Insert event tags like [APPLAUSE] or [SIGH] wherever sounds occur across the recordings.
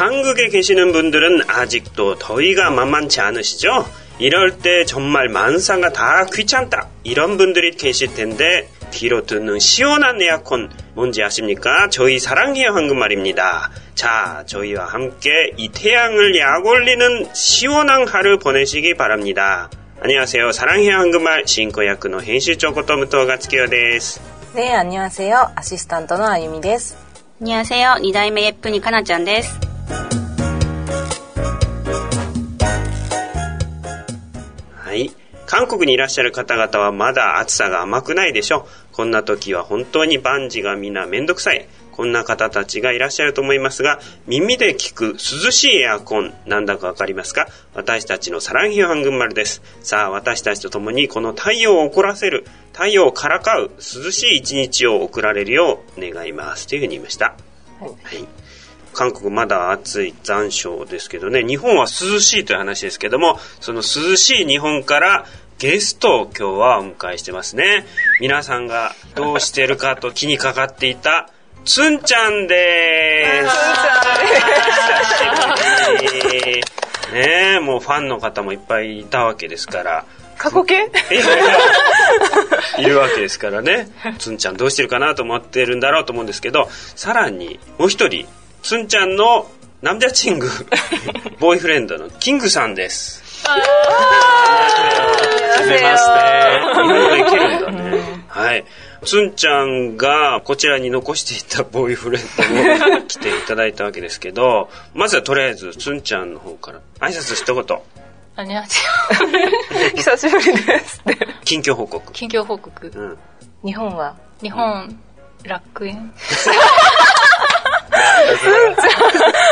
한국에 계시는 분들은 아직도 더위가 만만치 않으시죠? 이럴 때 정말 만사가 다 귀찮다 이런 분들이 계실 텐데 귀로 듣는 시원한 에어컨 뭔지 아십니까? 저희 사랑해요 한국말입니다. 자, 저희와 함께 이 태양을 약 올리는 시원한 하루 보내시기 바랍니다. 안녕하세요. 사랑해요 한국말 신고야크노編集長 고토무토 가츠키요 です. 네, 안녕하세요. 아시스탄트의 아유미 です. 안녕하세요. 2代目 예쁜이 카나ちゃんです. 하 이. 韓国にいらっしゃる方々はまだ暑さが甘くないでしょう。こんな時は本当に万事がみんなめんどくさい。こんな方たちがいらっしゃると思いますが、耳で聞く涼しいエアコン、なんだかわかりますか？私たちのサランヒヨハングンマルです。さあ、私たちと共にこの太陽を怒らせる、太陽をからかう、涼しい一日を送られるよう願います。というふうに言いました。はい、はい韓国まだ暑い残暑ですけどね、日本は涼しいという話ですけども、その涼しい日本からゲストを今日はお迎えしてますね。皆さんがどうしてるかと気にかかっていた、つんちゃんでーす。久しぶり。ねえ、もうファンの方もいっぱいいたわけですから。過去形？いるわけですからね。つんちゃんどうしてるかなと思ってるんだろうと思うんですけど、さらにもう一人、つんちゃんのナムジャチング、[LAUGHS] ボーイフレンドのキングさんです。はじめまして。日本語できるんだね。はい。つんちゃんがこちらに残していたボーイフレンドを来ていただいたわけですけど、まずはとりあえずつんちゃんの方から挨拶一言。あにゃちは。[LAUGHS] 久しぶりです。近況報告。近況報告。うん、日本は？日本、楽園 [LAUGHS]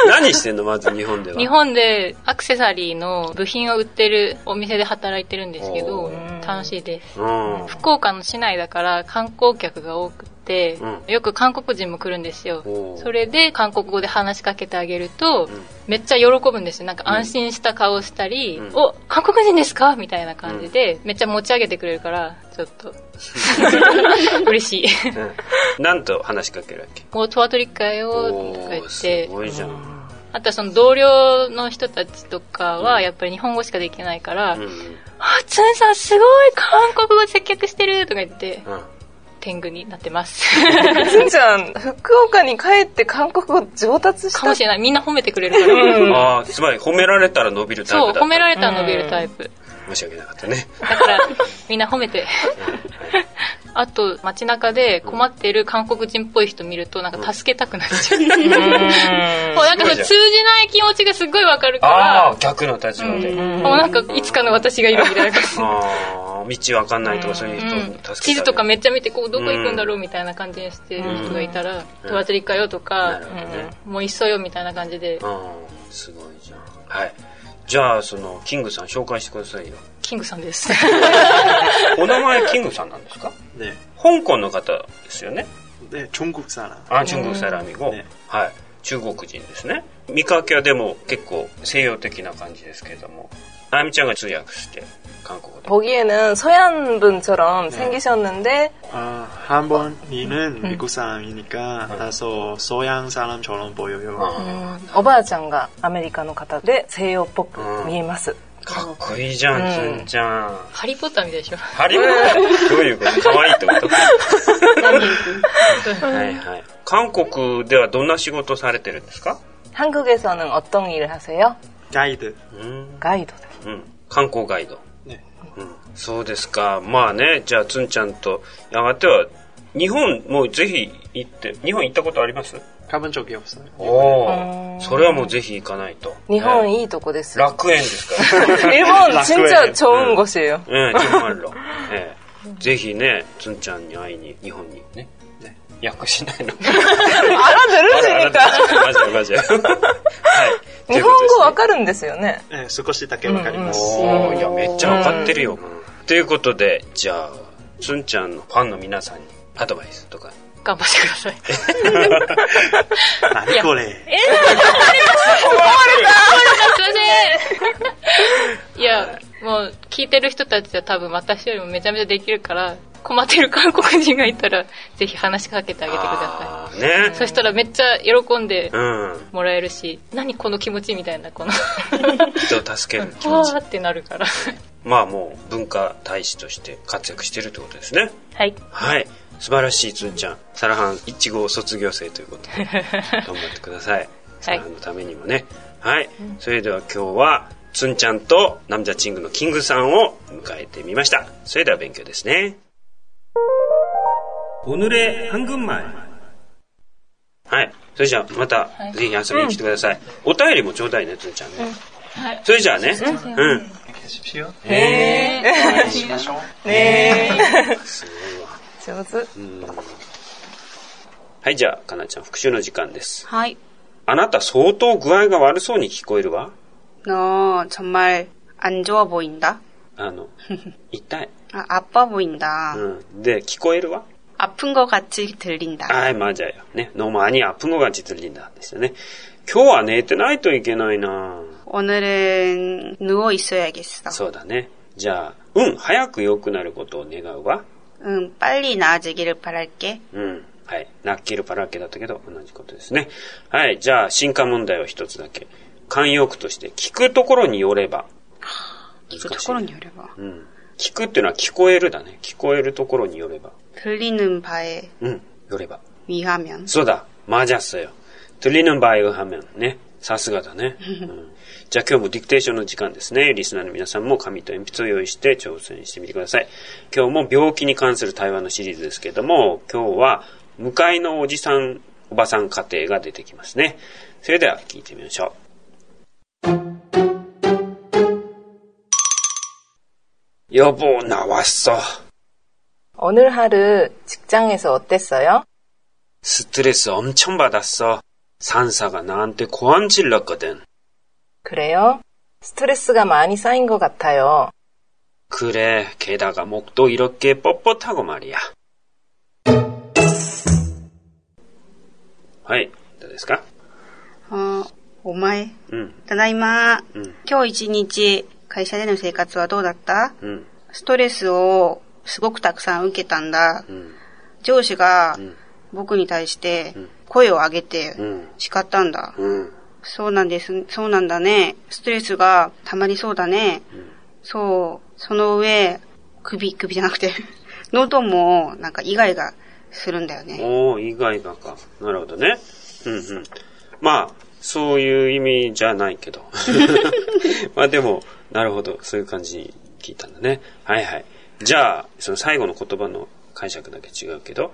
何してんの？まず日本では。日本でアクセサリーの部品を売ってるお店で働いてるんですけど、楽しいで。す。福岡の市内だから観光客が多くて、うん、よく韓国人も来るんですよ。それで韓国語で話しかけてあげると、うん、めっちゃ喜ぶんですよ。なんか安心した顔をしたり、うん、お、韓国人ですか？みたいな感じで、めっちゃ持ち上げてくれるから、ちょっと、[LAUGHS] 嬉しい。なんと話しかけるわけ？もうトワトリックやよとか言って。すごいじゃん。あとはその同僚の人たちとかはやっぱり日本語しかできないから、うん、あ、つんさんすごい韓国語接客してるとか言って、うん、天狗になってます。つんちゃん、福岡に帰って韓国語上達した？かもしれない。みんな褒めてくれるから。うん、ああ、つまり褒められたら伸びるタイプだそう、褒められたら伸びるタイプ。申し訳なかったね。だから、みんな褒めて。あと、街中で困ってる韓国人っぽい人見ると、なんか助けたくなっちゃう。うん、[LAUGHS] もうなんか通じない気持ちがすっごいわかるから。ああ、逆の立場で。もうなんか、いつかの私がいるみたいな感じ。ああ、道わかんないとかそういう人助けた地図とかめっちゃ見て、こう、どこ行くんだろうみたいな感じにしてる人がいたら、トラツリかよとか、もういっそよみたいな感じで。すごいじゃん。はい。じゃあ、その、キングさん紹介してくださいよ。キングさんです。[LAUGHS] お名前キングさんなんですか？ね。香港の方ですよね？ね、中国サラあ、中国サラミ語。ね、はい。中国人ですね。見かけはでも結構西洋的な感じですけれども。あやみちゃんが通訳して 韓国で。보기에는서양분처럼생기셨는데아한번니는미국사람이니까다소서양사람처럼보여요おばあちゃんがアメリカの方で西洋っぽく見えます。かっこいいじゃん、つんちゃん。ハリーポッターみたいでしょ。ハリーポッターどういうことかわいいってことはいはい。韓国ではどんな仕事されてるんですか한국에서는어떤일을하세요ガイド。ガイドうん。観光ガイド。 ね。うん。そうですか。まあね、じゃあつんちゃんとやがては日本もぜひ行って、日本行ったことあります가본적이없어요おお、それはもうぜひ行かないと。日本いいとこです楽園ですから。[LAUGHS] 日本진짜좋은곳이에요ええ、정말로ええ。ぜひね、つんちゃんに会いに、日本にね。ね。訳しないの。あら、ずるしにか。マジでマジで。はい。日本語わかるんですよね。ええ、少しだけわかります。おいや、めっちゃわかってるよ。 ということで、じゃあ、つんちゃんのファンの皆さんにアドバイスとか頑張ってください。[LAUGHS] 何これ。え思われたすいません。いや、もう聞いてる人たちは多分私よりもめちゃめちゃできるから、困ってる韓国人がいたら、ぜひ話しかけてあげてください。ね。そしたらめっちゃ喜んでもらえるし、うん、何この気持ちみたいな、この人を助ける気持ち。[LAUGHS] わーってなるから。まあもう文化大使として活躍してるってことですね。はい。はい。素晴らしいつんちゃん。サラハン1号卒業生ということで、[LAUGHS] 頑張ってください。サラハンのためにもね。はい。それでは今日は、つんちゃんとナムジャチングのキングさんを迎えてみました。それでは勉強ですね。おぬれ半軍前。はい。それじゃあまた、ぜひ遊びに来てください。うん、お便りもちょうだいね、つんちゃんね。うん、はい、それじゃあね。うんねえ。しましょう。ねえ。すごいわ。上手。はい、じゃあ、かなちゃん、復習の時間です。はい。あなた相当具合が悪そうに聞こえるわ。너정말안좋아보인다あの、[LAUGHS] 痛い。あ、아파보인다うん。で、聞こえるわ。아픈것같이들린다はい、맞아 요。 ね。너무많이아픈것같이들린다ですよね。今日は寝てないといけないな 오늘은누워있어야겠어そうだね。じゃあ、うん、早く良くなることを願うわ。うん、빨리나아지기를바랄 게。 うん。はい。なっきるパラッケだったけど、同じことですね。はい。じゃあ、進化問題を一つだけ。慣用句として、聞くところによれば。聞くところによれば。うん。聞くっていうのは聞こえるだね。聞こえるところによれば。들리는바에うん。よれば。위하면そうだ。맞았어 요。 들리는바에의하면ね。 さすがだね。うん、じゃあ今日もディクテーションの時間ですね。リスナーの皆さんも紙と鉛筆を用意して挑戦してみてください。今日も病気に関する対話のシリーズですけども、今日は向かいのおじさん、おばさん家庭が出てきますね。それでは聞いてみましょう。여보나왔어오늘하루직장에서어땠어요스트레스엄청받았어 산사가나한테고함질렀거든그래요스트레스가많이쌓인것같아요그래게다가목도이렇게뻣뻣하고말이야はい。どうですかあお前。うん。ただいま。うん。今日一日、会社での生活はどうだったうん。ストレスをすごくたくさん受けたんだ。うん。上司が、僕に対して 声を上げて叱ったんだ。うん。そうなんです。そうなんだね。ストレスが溜まりそうだね。うん、そう。その上、首、首じゃなくて [LAUGHS] 喉もなんかイガイガするんだよね。おー、意外だか。なるほどね。うんうん。まあ、そういう意味じゃないけど。[LAUGHS] [LAUGHS] まあでも、なるほど。そういう感じに聞いたんだね。はいはい。じゃあ、その最後の言葉の解釈だけ違うけど、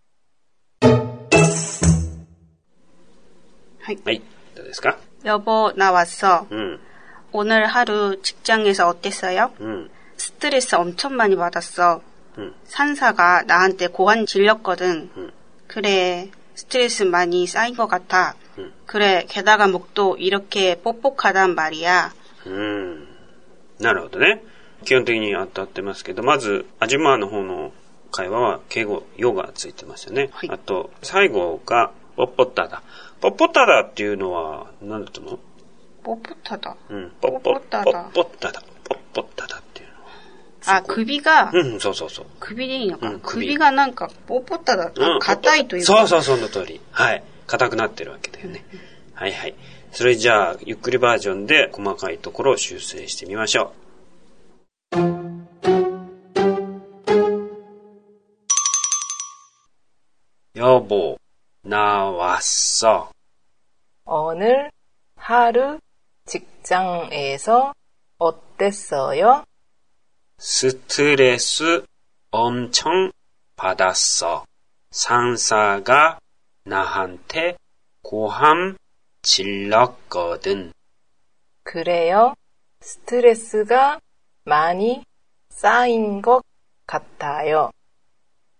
はい.はい.どうですか? 여보, 나 왔어. 응. 오늘 하루 직장에서 어땠어요? 응. 스트레스 엄청 많이 받았어. 응. 산사가 나한테 고한 질렸거든. 응. 그래, 스트레스 많이 쌓인 것 같아. 음. 그래, 게다가 목도 이렇게 뻑뻑하단 말이야. 음, なるほどね。基本的にあったってますけど、まず、味マの方の会話は敬語、ヨがついてますよね。あと、最後が、 ポッポッタだ。ポッポッタだ。ポッポッタだっていうのは。あ、首が、うん、そうそうそう。首でいいのか、うん、首首がなんか、ポッポッタだと、硬いというか。そうそう、その通り。はい。硬くなってるわけだよね。はいはい。それじゃあ、ゆっくりバージョンで細かいところを修正してみましょう。여보 나왔어 오늘 하루 직장에서 어땠어요 스트레스 엄청 받았어. 상사가 나한테 고함 질렀거든. 그래요? 스트레스가 많이 쌓인 것 같아요.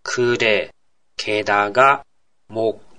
그래. 게다가 목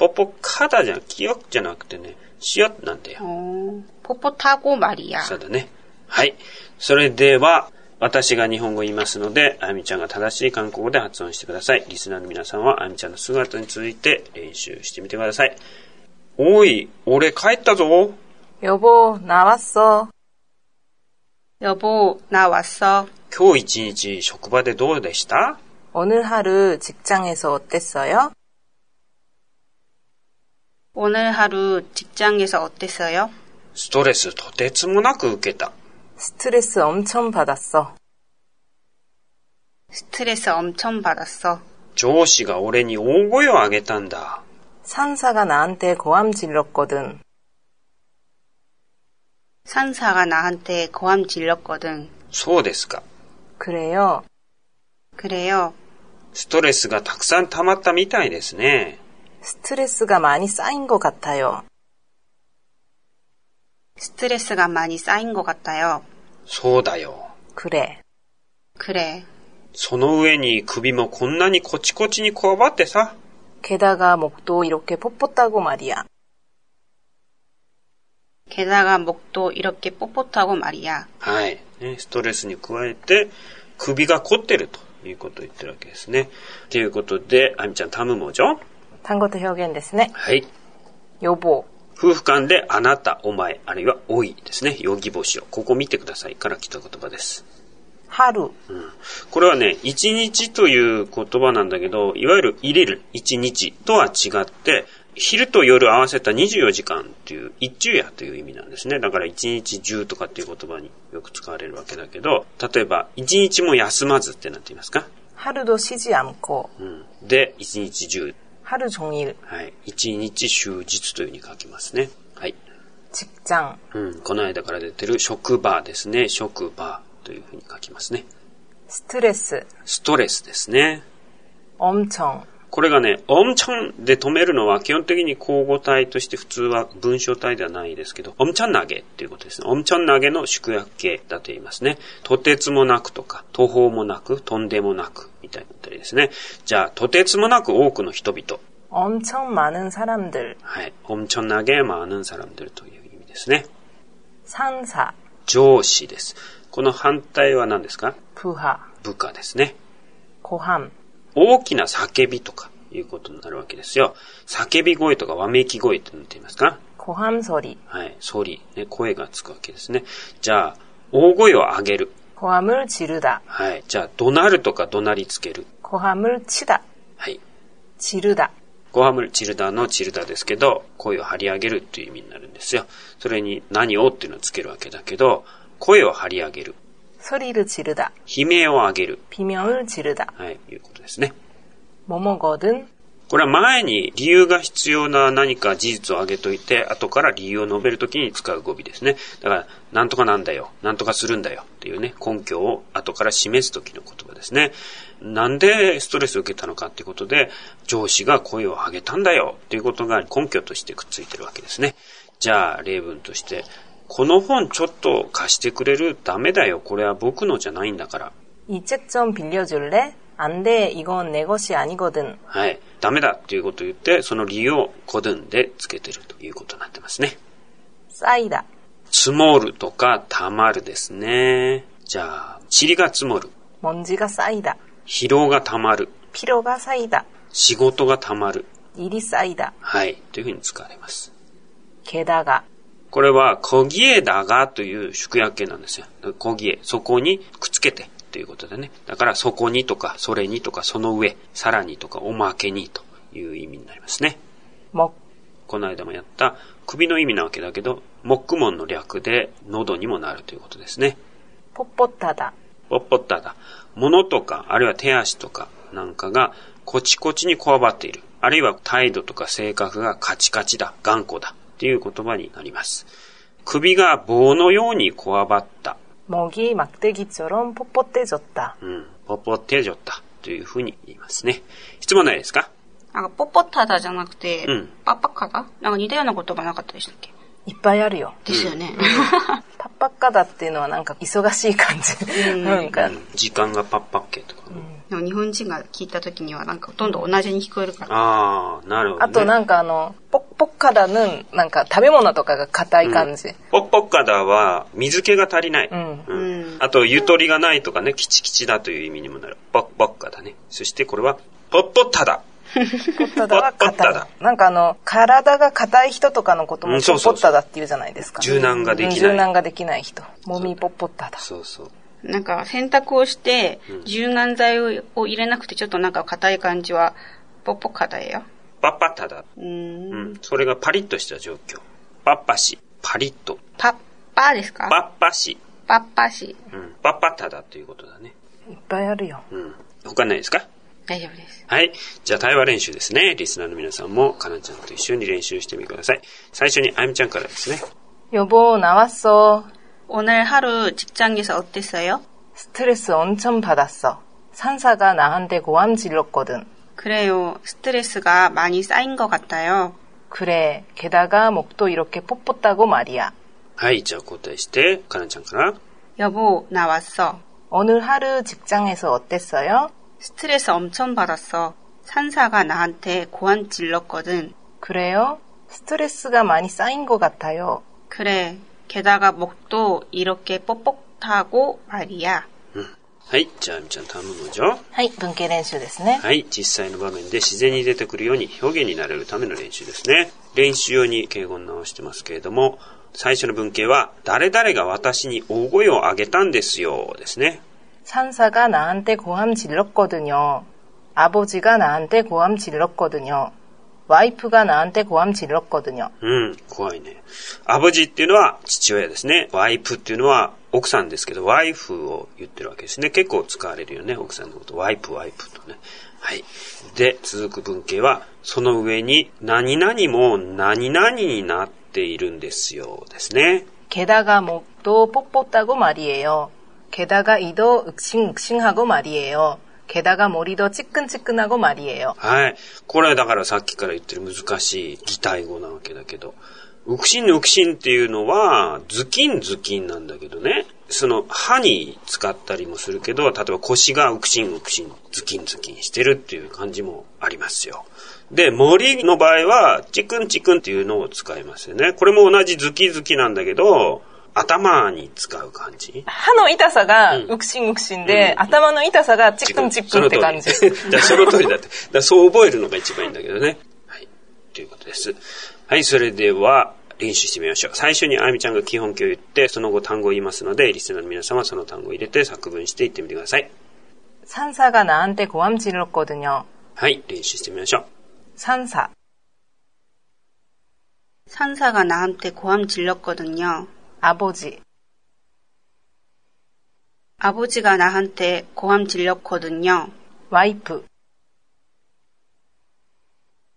뻑뻑하다じゃ 기억じゃなくてね, 시엇 난데요. 어, 뻣뻣하고 말이야. そうだね。はい。それでは、私が日本語を言いますので、あゆみちゃんが正しい韓国語で発音してください。リスナーの皆さんは、あゆみちゃんの姿に続いて練習してみてください。 おい、 俺帰ったぞ。 여보, 나 왔어. 今日一日職場でどうでした 오늘 하루 직장에서 어땠어요? 오늘 하루 직장에서 어땠어요? 스트레스 とてつもなく受けた. 스트레스 엄청 받았어. 스트레스 엄청 받았어. 上司が俺に大声を上げたんだ. 상사가 나한테 고함 질렀거든. 상사가 나한테 고함 질렀거든. そうですか. 그래요. 그래요. 스트레스가 たくさん溜まったみたいですね. 스트레스가 많이 쌓인 것 같아요. 스트레스가 많이 쌓인 것 같아요. そうだよ. 그래. 그래. その上に首もこんなにコチコチにこわばってさ. 게다가 목도 이렇게 뻣뻣하고 말이야. 게다가 목도 이렇게 뻣뻣하고 말이야. はい。ストレスに加えて、首が凝ってるということを言ってるわけですね。ということで、あみちゃん、タムモじょ 単語と表現ですね。はい。予防。夫婦間であなた、お前、あるいはおいですね。容疑防止を。ここ見てくださいから来た言葉です。春、うん。これはね、一日という言葉なんだけど、いわゆる入れる一日とは違って、昼と夜合わせた24時間っていう、一昼夜という意味なんですね。だから一日中とかっていう言葉によく使われるわけだけど、例えば、一日も休まずってなっていますか？春と指示暗行。うん。で、一日中。 春종일はい。一日終日というふうに書きますね。はい。직장うん。この間から出てる職場ですね。職場というふうに書きますね。ストレス。ストレスですね。엄청 これがね、オムチョンで止めるのは基本的に交互体として普通は文章体ではないですけど、オムチョン投げっていうことですね。オムチョン投げの縮約形だと言いますね。とてつもなくとか、途方もなく、とんでもなく、みたいなったりですね。じゃあ、とてつもなく多くの人々。엄청많은사람들はい。엄청나게많은사람들という意味ですね。상사上司です。この反対は何ですか部下。部下ですね。ご飯。 大きな叫びとかいうことになるわけですよ。叫び声とかわめき声ってなっていますか？ご飯ソリ。はい、ソリ、ね。声がつくわけですね。じゃあ、大声を上げる。ごはむるちるだ。はい。じゃあ、怒鳴るとか怒鳴りつける。ごはむるちだ。はい。ちるだ。ごはむるチルダのチルダですけど、声を張り上げるっていう意味になるんですよ。それに何をっていうのをつけるわけだけど、声を張り上げる。ソリルチルダ。悲鳴を上げる。비명을チルダ。はい、いうことですね。ももごどん。これは前に理由が必要な何か事実を挙げといて、後から理由を述べるときに使う語尾ですね。だから、なんとかなんだよ、なんとかするんだよっていうね、根拠を後から示すときの言葉ですね。なんでストレスを受けたのかっていうことで、上司が声を上げたんだよっていうことが根拠としてくっついてるわけですね。じゃあ、例文として、 この本ちょっと貸してくれるダメだよ。これは僕のじゃないんだから。이책좀빌려줄래안돼이건내것이아니거든はい。ダメだっていうことを言って、その理由をコドゥンでつけてるということになってますね。쌓いだ。積もるとか溜まるですね。じゃあ、塵が積もる。먼지가 쌓이 다。 疲労が溜まる。疲労が쌓いだ。仕事が溜まる。入り쌓いだ。はい。というふうに使われます。けだが。 これは、こぎえだがという縮約形なんですよ。こぎえ。そこにくっつけて。ということでね。だから、そこにとか、それにとか、その上、さらにとか、おまけにという意味になりますね。も、この間もやった首の意味なわけだけど、木門の略で喉にもなるということですね。ぽっぽっただ。ぽっぽっただ。物とか、あるいは手足とかなんかがコチコチにこわばっている。あるいは態度とか性格がカチカチだ、頑固だ。っ っていう言葉になります。首が棒のようにこわばった。목이막대기처럼뻣뻣해졌 다。 うん、뻣뻣해졌 다。 というふうに言いますね。質問ないですかなんか、ポポタダじゃなくて、うん、パッパッカダなんか似たような言葉なかったでしたっけいっぱいあるよ。ですよね。[LAUGHS] パッパッカダっていうのはなんか忙しい感じ。なんか、時間がパッパッケとか、で も日本人が聞いた時にはなんかほとんど同じに聞こえるから。ああ、なるほど、ね、あとなんかあの、ポッポッカダのなんか食べ物とかが硬い感じ。うん、ポッポッカダは水気が足りない。うん。うん、あと、ゆとりがないとかね、キチキチだという意味にもなる。ポッポッカダね。そしてこれは、ポッポッタダ。ポッタダは硬い。なんかあの、体が硬い人とかのこともポッタダって言うじゃないですか。柔軟ができない。柔軟ができない人。もみポッポッタダ。そうそう。なんか洗濯をして、柔軟剤を入れなくてちょっとなんか硬い感じは、ポッポ硬いよ。パッパタだ。うん。それがパリッとした状況。パッパし、パリッと。パッパですか？パッパし。パッパし。うん。パッパタだということだね。いっぱいあるよ。うん。他ないですか？大丈夫です。はい。じゃあ対話練習ですね。リスナーの皆さんも、かなちゃんと一緒に練習してみてください。最初にあゆみちゃんからですね。予防を治そう。 오늘 하루 직장에서 어땠어요? 스트레스 엄청 받았어. 산사가 나한테 고함 질렀거든. 그래요. 스트레스가 많이 쌓인 것 같아요. 그래. 게다가 목도 이렇게 뽀뽀다고 말이야. 아이, 자, 고다시대. 가난창가나. 여보, 나 왔어. 오늘 하루 직장에서 어땠어요? 스트레스 엄청 받았어. 산사가 나한테 고함 질렀거든. 그래요? 스트레스가 많이 쌓인 것 같아요. 그래. 게다가 목도 이렇게 뻣뻣하고 말이야. はい。じゃあ、みちゃん頼むじゃはい。文系練習ですね。はい。実際の場面で自然に出てくるように表現になれるための練習ですね。練習用に敬語を直してますけれども、最初の文系は、誰々が私に大声を上げたんですよ、ですね。산사가나한테고함질렀거든요아버지가나한테고함질렀거든요 ワイプがなんて고함질렀거든 요。 うん、怖いね。アボジっていうのは父親ですね。ワイプっていうのは奥さんですけど、ワイフを言ってるわけですね。結構使われるよね、奥さんのこと。ワイプ、ワイプとね。はい。で、続く文型は、その上に、何々も何々になっているんですよ、ですね。게다가목도뻣뻣하고말이에요게다가이도욱싱욱싱하고말이에요 게다가머리도찌끈찌끈하고말이에요はい。これはだからさっきから言ってる難しい擬態語なわけだけど、ウクシンウクシンっていうのは、ズキンズキンなんだけどね。その歯に使ったりもするけど、例えば腰がウクシンウクシン、ズキンズキンしてるっていう感じもありますよ。で、森の場合は、チクンチクンっていうのを使いますよね。これも同じズキズキなんだけど、 頭に使う感じ歯の痛さがうくしんうくしんで、うん、頭の痛さがチックンチックンって感じ。[LAUGHS] だその通りだって。だそう覚えるのが一番いいんだけどね。はい。ということです。はい、それでは練習してみましょう。最初にあゆみちゃんが基本形を言って、その後単語を言いますので、リスナーの皆さんはその単語を入れて作文していってみてください。산사가나한테고함질렀거든요はい、練習してみましょう。산사 산사가나한테고함질렀거든요 아버지 아버지가 나한테 고함 질렀거든요. 와이프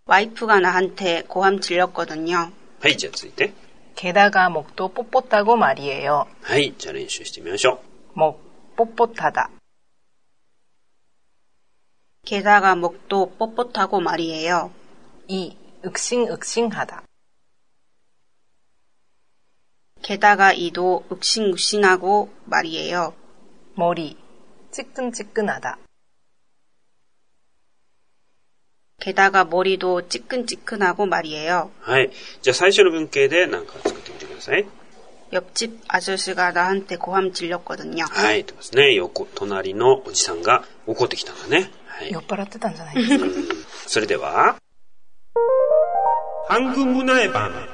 와이프가 나한테 고함 질렀거든요. はい、じゃあ続いて。 게다가 목도 뻣뻣하고 말이에요. はい、じゃあ練習してみましょう。목 뻣뻣하다. 게다가 목도 뻣뻣하고 말이에요. 이 윽싱윽싱하다. 게다가 이도 욱신욱신하고 말이에요. 머리, 찌끈찌끈하다. 게다가 머리도 찌끈찌끈하고 말이에요. はい。じゃあ最初の文型で何か作ってみてください。 옆집 아저씨가 나한테 고함 질렸거든요. はい、とですね。酔っ払ってたんじゃないですか。それでは、한국문화의 방。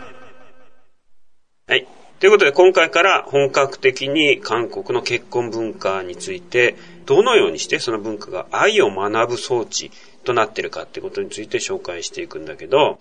ということで今回から本格的に韓国の結婚文化についてどのようにしてその文化が愛を学ぶ装置となってるかってことについて紹介していくんだけど、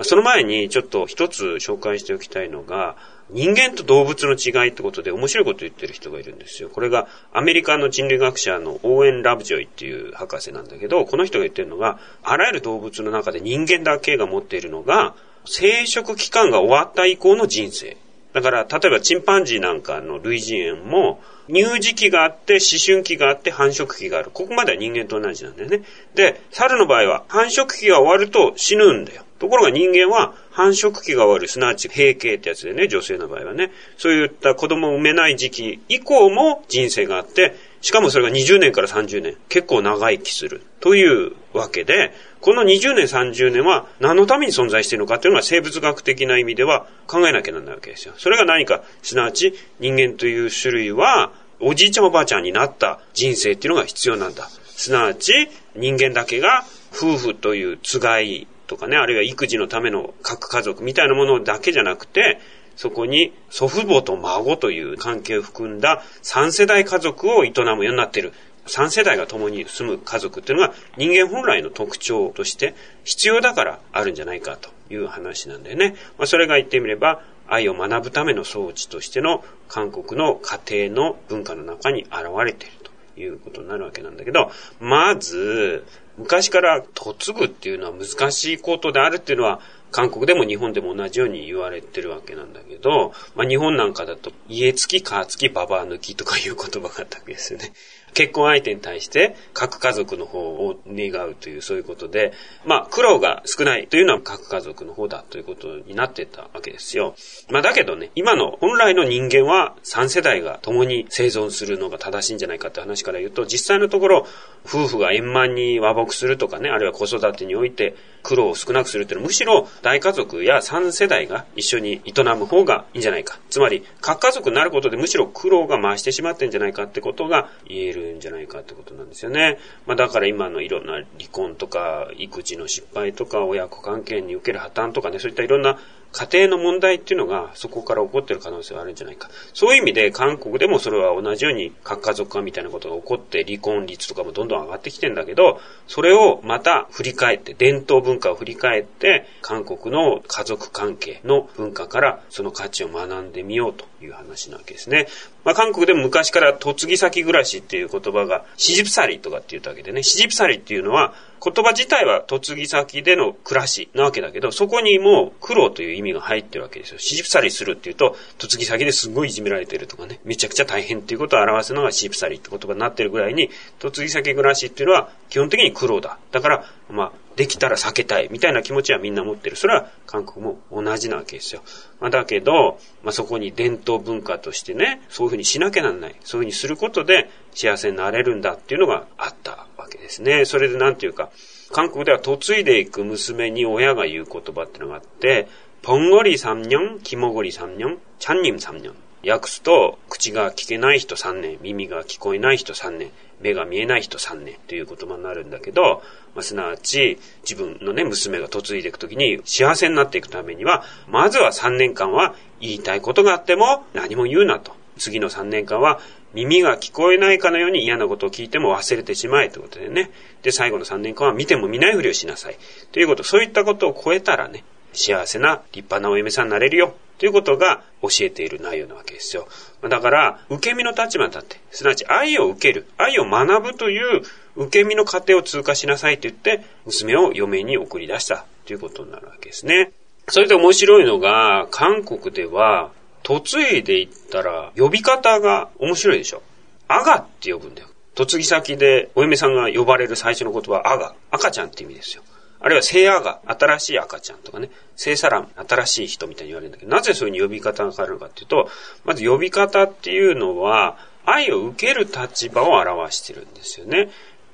その前にちょっと一つ紹介しておきたいのが、人間と動物の違いってことで面白いこと言ってる人がいるんですよ。これがアメリカの人類学者のオーエン・ラブジョイっていう博士なんだけど、この人が言ってるのが、あらゆる動物の中で人間だけが持っているのが、生殖期間が終わった以降の人生。だから、例えばチンパンジーなんかの類人猿も、乳児期があって、思春期があって、繁殖期がある。ここまでは人間と同じなんだよね。で、猿の場合は、繁殖期が終わると死ぬんだよ。ところが人間は繁殖期が終わる、すなわち閉経ってやつでね、女性の場合はね。そういった子供を産めない時期以降も人生があって、しかもそれが20年から30年、結構長生きする。というわけで、この20年、30年は何のために存在しているのかっていうのが生物学的な意味では考えなきゃならないわけですよ。それが何か、すなわち人間という種類は、おじいちゃんおばあちゃんになった人生っていうのが必要なんだ。すなわち人間だけが夫婦というつがいとかね、あるいは育児のための核家族みたいなものだけじゃなくて、そこに祖父母と孫という関係を含んだ3世代家族を営むようになっている。3世代が共に住む家族っていうのが人間本来の特徴として必要だからあるんじゃないかという話なんだよね。まあ、それが言ってみれば愛を学ぶための装置としての韓国の家庭の文化の中に現れているということになるわけなんだけど、まず、昔から嫁ぐっていうのは難しいことであるっていうのは韓国でも日本でも同じように言われてるわけなんだけど、まあ日本なんかだと家付き、母付き、ババア抜きとかいう言葉があったわけですよね。結婚相手に対して核家族の方を願うというそういうことで、まあ苦労が少ないというのは核家族の方だということになってたわけですよ。まあだけどね、今の本来の人間は3世代が共に生存するのが正しいんじゃないかって話から言うと、実際のところ夫婦が円満に和睦するとかね、あるいは子育てにおいて苦労を少なくするっていうのはむしろ大家族や3世代が一緒に営む方がいいんじゃないか。つまり核家族になることでむしろ苦労が増してしまってんじゃないかってことが言えるるんじゃないかってことなんですよね。まあだから今のいろんな離婚とか育児の失敗とか親子関係に受ける破綻とかね、そういったいろんな家庭の問題っていうのがそこから起こってる可能性があるんじゃないか。そういう意味で韓国でもそれは同じように核家族化みたいなことが起こって離婚率とかもどんどん上がってきてんだけど、それをまた振り返って、伝統文化を振り返って、韓国の家族関係の文化からその価値を学んでみようという話なわけですね。まあ韓国でも昔から嫁ぎ先暮らしっていう言葉がシジプサリとかって言ったわけでね、シジプサリっていうのは言葉自体は嫁ぎ先での暮らしなわけだけど、そこにも苦労という意味が入ってるわけですよ。シジプサリするっていうと、嫁ぎ先ですごいいじめられてるとかね、めちゃくちゃ大変っていうことを表すのがシープサリって言葉になってるぐらいに、嫁ぎ先暮らしっていうのは基本的に苦労だ。だから、まあ、できたら避けたいみたいな気持ちはみんな持ってる。それは韓国も同じなわけですよ。まあ、だけど、まあ、そこに伝統文化としてね、そういうふうにしなきゃなんない。そういうふうにすることで幸せになれるんだっていうのがあったわけですね。それでなんていうか、韓国では嫁いでいく娘に親が言う言葉ってのがあって、ポンゴリ3年、キモゴリ3年、チャンニム3年。訳すと、口が聞けない人3年、耳が聞こえない人3年、目が見えない人3年という言葉になるんだけど、まあ、すなわち自分のね、娘が嫁いでいくときに幸せになっていくためには、まずは3年間は言いたいことがあっても何も言うなと。次の3年間は耳が聞こえないかのように嫌なことを聞いても忘れてしまえということでね。で、最後の3年間は見ても見ないふりをしなさい。ということ、そういったことを超えたらね、幸せな立派なお嫁さんになれるよ。ということが教えている内容なわけですよ。だから、受け身の立場に立って、すなわち愛を受ける、愛を学ぶという受け身の過程を通過しなさいと言って、娘を嫁に送り出したということになるわけですね。それで面白いのが、韓国では、嫁いでいったら、呼び方が面白いでしょ。アガって呼ぶんだよ。嫁ぎ先でお嫁さんが呼ばれる最初の言葉はアガ。赤ちゃんって意味ですよ。あるいは聖アガ、新しい赤ちゃんとかね、聖サラン、新しい人みたいに言われるんだけど、なぜそういう呼び方が変わるのかっていうと、まず呼び方っていうのは、愛を受ける立場を表してるんですよね。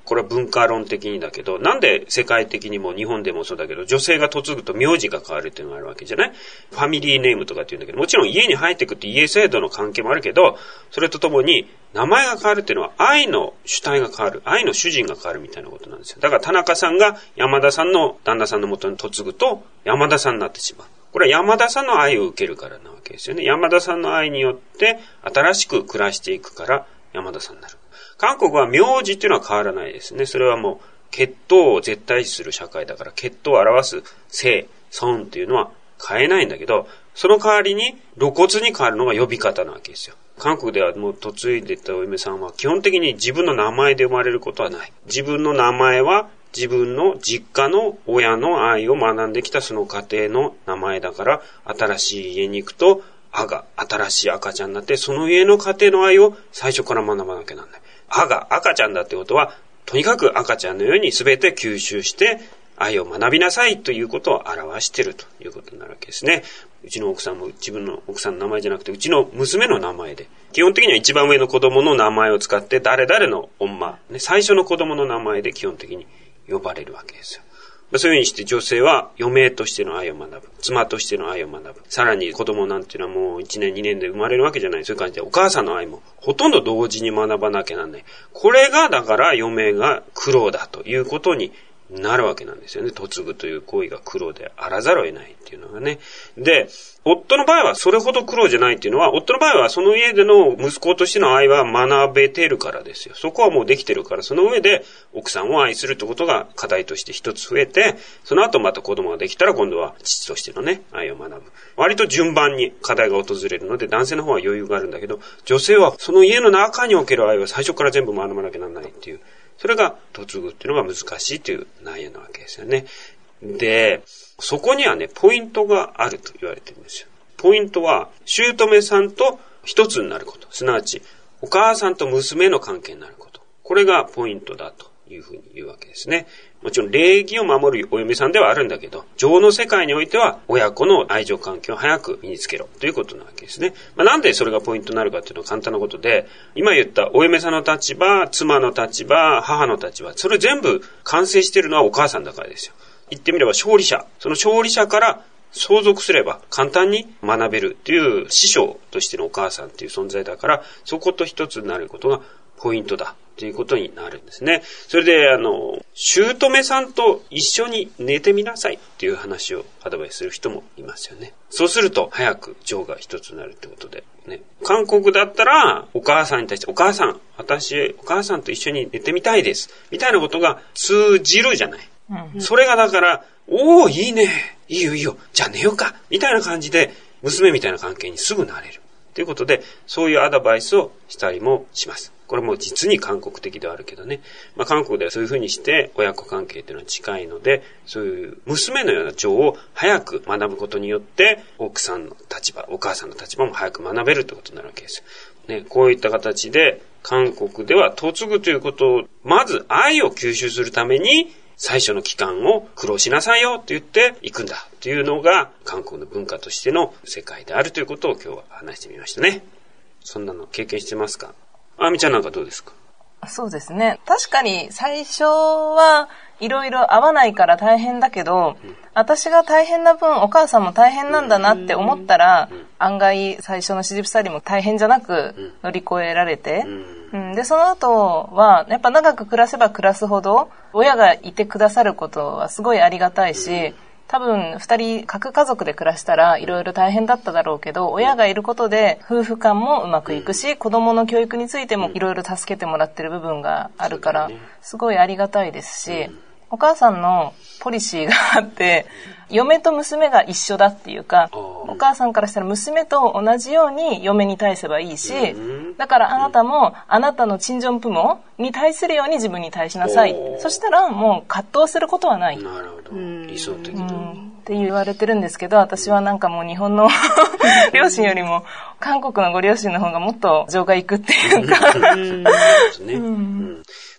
これは文化論的にだけど、なんで世界的にも日本でもそうだけど、女性が嫁ぐと名字が変わるっていうのがあるわけじゃない？ファミリーネームとかって言うんだけど、もちろん家に入ってくって家制度の関係もあるけど、それとともに名前が変わるっていうのは愛の主体が変わる、愛の主人が変わるみたいなことなんですよ。だから田中さんが山田さんの旦那さんのもとに嫁ぐと山田さんになってしまう。これは山田さんの愛を受けるからなわけですよね。山田さんの愛によって新しく暮らしていくから山田さんになる。韓国は名字っていうのは変わらないですね。それはもう血統を絶対視する社会だから血統を表す性、尊っていうのは変えないんだけど、その代わりに露骨に変わるのが呼び方なわけですよ。韓国ではもう嫁いでたお嫁さんは基本的に自分の名前で生まれることはない。自分の名前は自分の実家の親の愛を学んできたその家庭の名前だから、新しい家に行くと、あが、新しい赤ちゃんになって、その家の家庭の愛を最初から学ばなきゃなんない。歯が、赤ちゃんだってことは、とにかく赤ちゃんのように全て吸収して、愛を学びなさいということを表しているということになるわけですね。うちの奥さんも自分の奥さんの名前じゃなくて、うちの娘の名前で、基本的には一番上の子供の名前を使って、誰々の女、ね、最初の子供の名前で基本的に呼ばれるわけですよ。そういうふうにして女性は余命としての愛を学ぶ。妻としての愛を学ぶ。さらに子供なんていうのはもう1年2年で生まれるわけじゃない。そういう感じでお母さんの愛もほとんど同時に学ばなきゃなんない。これがだから余命が苦労だということになるわけなんですよね。嫁ぐという行為が苦労であらざるを得ないっていうのがね。で、夫の場合はそれほど苦労じゃないっていうのは、夫の場合はその家での息子としての愛は学べてるからですよ。そこはもうできてるから、その上で奥さんを愛するってことが課題として一つ増えて、その後また子供ができたら今度は父としてのね、愛を学ぶ。割と順番に課題が訪れるので、男性の方は余裕があるんだけど、女性はその家の中における愛は最初から全部学ばなきゃならないっていう。それが嫁ぐっていうのが難しいという内容なわけですよね。で、そこにはね、ポイントがあると言われてるんですよ。ポイントは、姑さんと一つになること。すなわち、お母さんと娘の関係になること。これがポイントだというふうに言うわけですね。もちろん礼儀を守るお嫁さんではあるんだけど、情の世界においては親子の愛情関係を早く身につけろということなわけですね。まあ、なんでそれがポイントになるかっていうのは簡単なことで、今言ったお嫁さんの立場、妻の立場、母の立場、それ全部完成しているのはお母さんだからですよ。言ってみれば勝利者。その勝利者から相続すれば簡単に学べるという師匠としてのお母さんという存在だから、そこと一つになることがポイントだということになるんですね。それで、あの、姑さんと一緒に寝てみなさいっていう話をアドバイスする人もいますよね。そうすると、早く情が一つになるってことで。ね。韓国だったら、お母さんに対して、お母さん、私、お母さんと一緒に寝てみたいです。みたいなことが通じるじゃない。うん、それがだから、おー、いいね。いいよいいよ。じゃあ寝ようか。みたいな感じで、娘みたいな関係にすぐなれる。ということで、そういうアドバイスをしたりもします。これも実に韓国的ではあるけどね。まあ、韓国ではそういうふうにして親子関係っていうのは近いので、そういう娘のような情を早く学ぶことによって、奥さんの立場、お母さんの立場も早く学べるってことになるわけですね、こういった形で、韓国では嫁ぐということを、まず愛を吸収するために、最初の期間を苦労しなさいよって言って行くんだというのが韓国の文化としての世界であるということを今日は話してみましたね。そんなの経験してますか？あみちゃんなんかどうですか？そうですね。確かに最初はいろいろ合わないから大変だけど、うん、私が大変な分お母さんも大変なんだなって思ったら、うん、案外最初のシジプサリも大変じゃなく乗り越えられて、うん、で、その後はやっぱ長く暮らせば暮らすほど親がいてくださることはすごいありがたいし、多分2人核家族で暮らしたらいろいろ大変だっただろうけど親がいることで夫婦間もうまくいくし子供の教育についてもいろいろ助けてもらってる部分があるからすごいありがたいですしお母さんのポリシーがあって嫁と娘が一緒だっていうかお母さんからしたら娘と同じように嫁に対せばいいしだからあなたもあなたのチンジョンプモに対するように自分に対しなさい。そしたらもう葛藤することはない。なるほど。理想的って言われてるんですけど私はなんかもう日本の [LAUGHS] 両親よりも韓国のご両親の方がもっと情がいくっていうか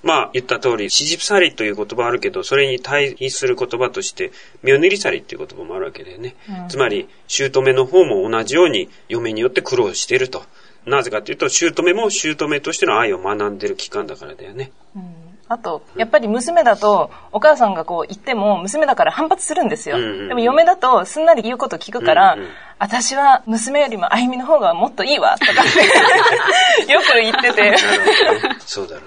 まあ言った通り、シジプサリという言葉あるけど、それに対比する言葉として、ミョネリサリっていう言葉もあるわけだよね。うん、つまり、姑の方も同じように嫁によって苦労していると。なぜかというと、姑も姑としての愛を学んでる期間だからだよね。うんあと、やっぱり娘だと、お母さんがこう言っても、娘だから反発するんですよ。でも嫁だと、すんなり言うこと聞くから、私は娘よりもあゆみの方がもっといいわ、とかって [LAUGHS] よく言ってて。そうだろ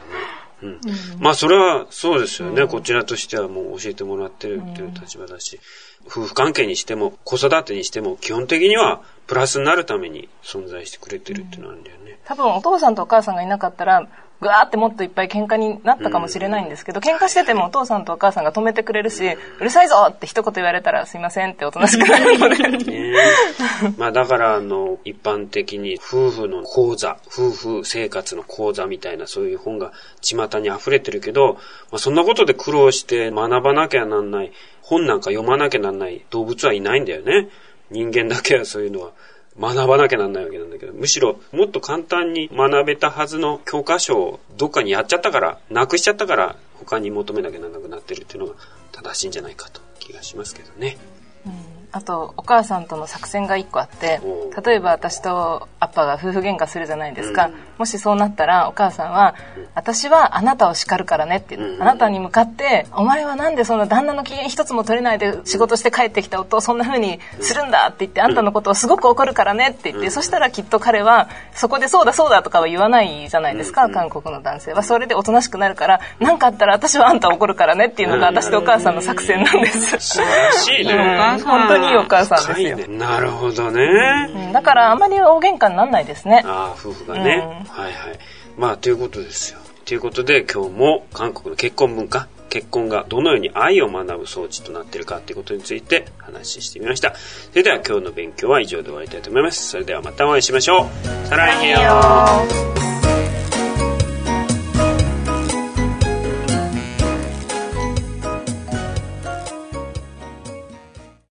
うん、まあそれはそうですよね、こちらとしてはもう教えてもらってるっていう立場だし、夫婦関係にしても子育てにしても基本的にはプラスになるために存在してくれてるっていうのはあるんだよね。多分お父さんとお母さんがいなかったらぐわーってもっといっぱい喧嘩になったかもしれないんですけど、喧嘩しててもお父さんとお母さんが止めてくれるし、うるさいぞって一言言われたらすいませんっておとなしくなるので。ね、まあだからあの、一般的に夫婦の講座、夫婦生活の講座みたいなそういう本が巷に溢れてるけど、まあ、そんなことで苦労して学ばなきゃなんない、本なんか読まなきゃなんない動物はいないんだよね。人間だけはそういうのは学ばなきゃなんないわけなんだけど、むしろもっと簡単に学べたはずの教科書をどっかにやっちゃったから、なくしちゃったから、他に求めなきゃならなくなってるっていうのが正しいんじゃないかと気がしますけどね。うんあとお母さんとの作戦が1個あって例えば私とアッパが夫婦喧嘩するじゃないですか、うん、もしそうなったらお母さんは「私はあなたを叱るからね」って言って、あなたに向かって「お前はなんでそんな旦那の機嫌一つも取れないで仕事して帰ってきた夫をそんな風にするんだ」って言って「あんたのことをすごく怒るからね」って言って、そしたらきっと彼はそこで「そうだそうだ」とかは言わないじゃないですか、韓国の男性は。それでおとなしくなるから何かあったら私はあんた怒るからねっていうのが私とお母さんの作戦なんです、素晴らしいね、本当にいいお母さんですよ、ね、なるほどね、うん、だからあんまり大喧嘩にならないですね。ああ夫婦がね、うん、はいはい。まあということですよ。ということで今日も韓国の結婚文化結婚がどのように愛を学ぶ装置となっているかということについて話してみました。それでは今日の勉強は以上で終わりたいと思います。それではまたお会いしましょう。さらによ